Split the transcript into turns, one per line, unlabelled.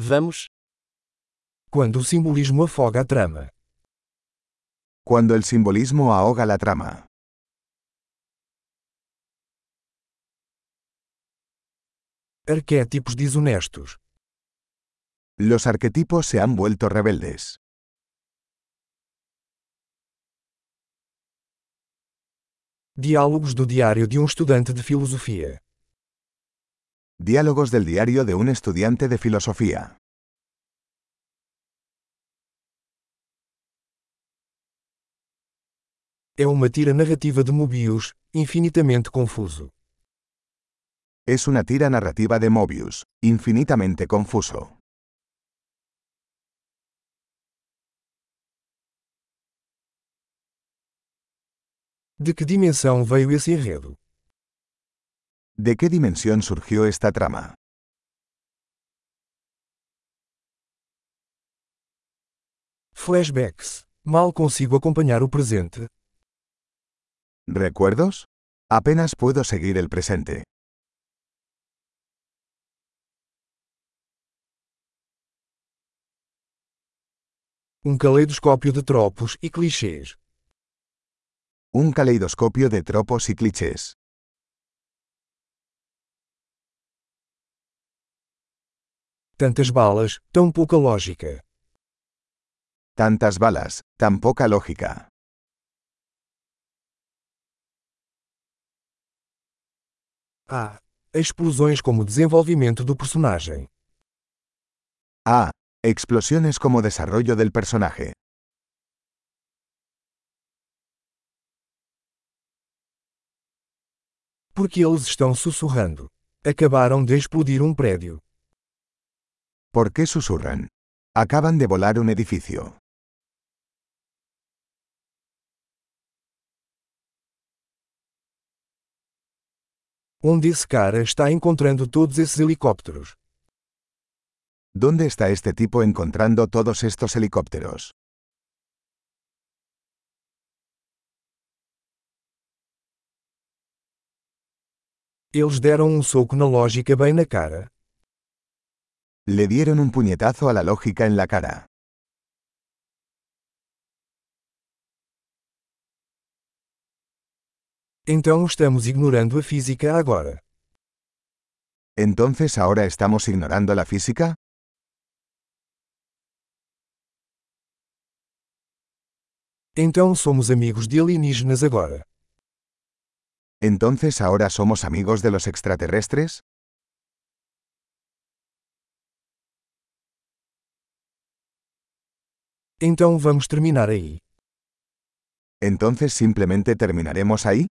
Vamos.
Quando o simbolismo afoga a trama.
Cuando el simbolismo ahoga la trama.
Arquétipos desonestos.
Los arquetipos se han vuelto rebeldes.
Diálogos do diário de um estudante de filosofia.
Diálogos del diario de un estudiante de filosofía.
É uma tira narrativa de Mobius, infinitamente confuso.
Es una tira narrativa de Mobius, infinitamente confuso.
De que dimensão veio esse enredo?
¿De qué dimensión surgió esta trama?
Flashbacks. Mal consigo acompanhar o presente.
¿Recuerdos? Apenas puedo seguir el presente.
Um caleidoscópio de tropos e clichês.
Un caleidoscopio de tropos y clichés.
Tantas balas, tão pouca lógica.
Tantas balas, tan poca lógica.
Ah, explosões como desenvolvimento do personagem.
Ah, explosiones como desarrollo del personaje.
Porque eles estão sussurrando. Acabaram de explodir um prédio.
¿Por qué susurran? Acaban de volar un edificio.
Onde esse cara está encontrando todos esses helicópteros?
¿Dónde está este tipo encontrando todos estos helicópteros?
Eles deram um soco na lógica bem na cara.
Le dieron un puñetazo a la lógica en la cara.
Então estamos ignorando a física agora.
¿Entonces ahora estamos ignorando la física?
Então somos amigos de alienígenas agora.
¿Entonces ahora somos amigos de los extraterrestres?
Então vamos terminar aí.
¿Entonces simplemente terminaremos ahí?